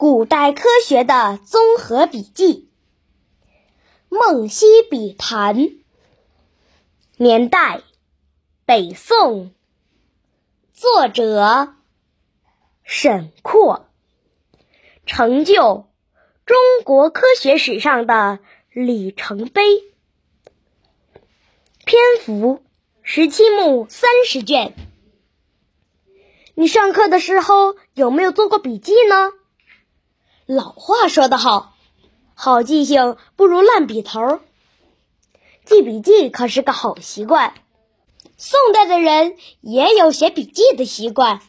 古代科学的综合笔记，《梦溪笔谈》年代：北宋，作者沈括，成就中国科学史上的里程碑。篇幅十七目三十卷。你上课的时候有没有做过笔记呢？老话说得好，好记性不如烂笔头。记笔记可是个好习惯。宋代的人也有写笔记的习惯。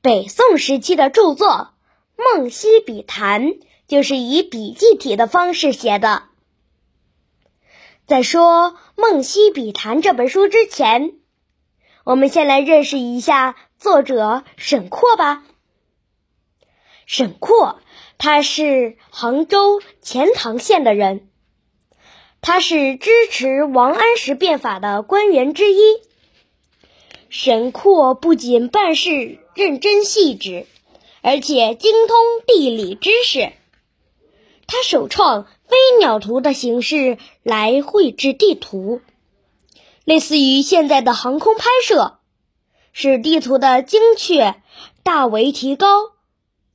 北宋时期的著作《梦溪笔谈》就是以笔记体的方式写的。在说《梦溪笔谈》这本书之前，我们先来认识一下作者沈括吧。沈括。他是杭州钱塘县的人，他是支持王安石变法的官员之一。沈括不仅办事认真细致，而且精通地理知识。他首创飞鸟图的形式来绘制地图，类似于现在的航空拍摄，使地图的精确大为提高。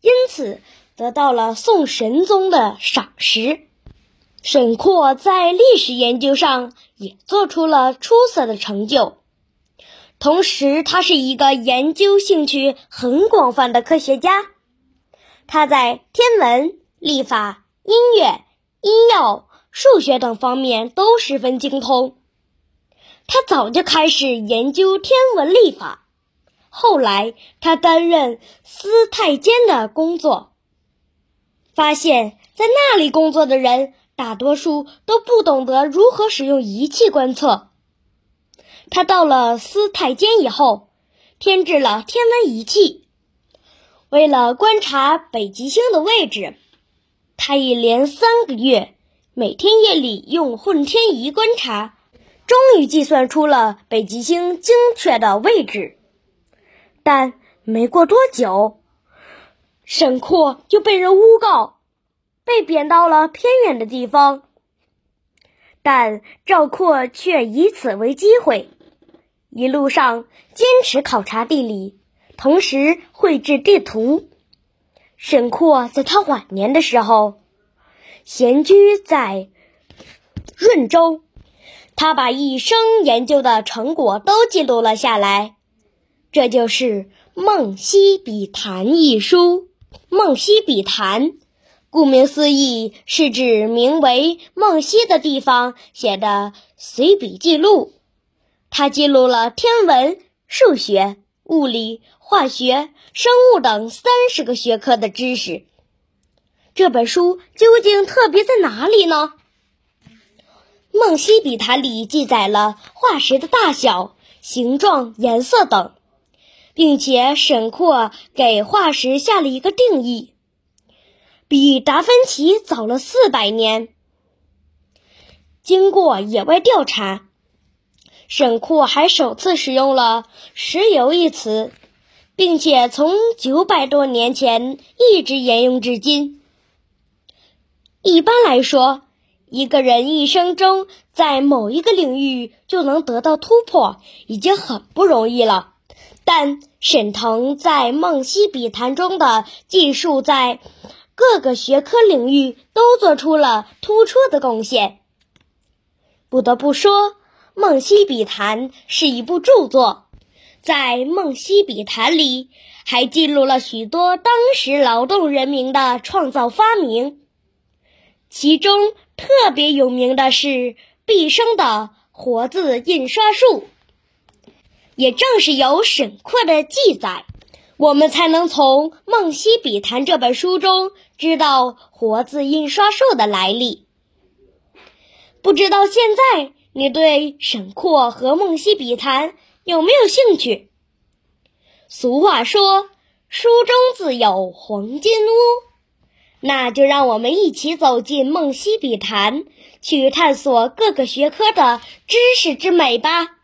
因此。得到了宋神宗的赏识，沈括在历史研究上也做出了出色的成就。同时，他是一个研究兴趣很广泛的科学家。他在天文、历法、音乐、医药、数学等方面都十分精通。他早就开始研究天文历法，后来他担任司太监的工作。发现，在那里工作的人大多数都不懂得如何使用仪器观测。他到了司太监以后，添置了天文仪器。为了观察北极星的位置，他一连三个月，每天夜里用混天仪观察，终于计算出了北极星精确的位置。但没过多久，沈括就被人诬告，被贬到了偏远的地方。但赵括却以此为机会，一路上坚持考察地理，同时绘制地图。沈括在他晚年的时候，闲居在润州，他把一生研究的成果都记录了下来，这就是《梦溪笔谈》一书。梦溪笔谈，顾名思义，是指名为梦溪的地方写的随笔记录。它记录了天文、数学、物理、化学、生物等三十个学科的知识。这本书究竟特别在哪里呢？梦溪笔谈里记载了化石的大小、形状、颜色等。并且沈括给化石下了一个定义，比达芬奇早了四百年。经过野外调查，沈括还首次使用了“石油”一词，并且从九百多年前一直沿用至今。一般来说，一个人一生中在某一个领域就能得到突破，已经很不容易了。但沈腾在《梦溪笔谈》中的技术，在各个学科领域都做出了突出的贡献。不得不说，《梦溪笔谈》是一部著作。在《梦溪笔谈》里，还记录了许多当时劳动人民的创造发明，其中特别有名的是毕生的活字印刷术。也正是有沈括的记载，我们才能从《梦溪笔谈》这本书中知道活字印刷术的来历。不知道现在你对沈括和《梦溪笔谈》有没有兴趣？俗话说“书中自有黄金屋”，那就让我们一起走进《梦溪笔谈》，去探索各个学科的知识之美吧。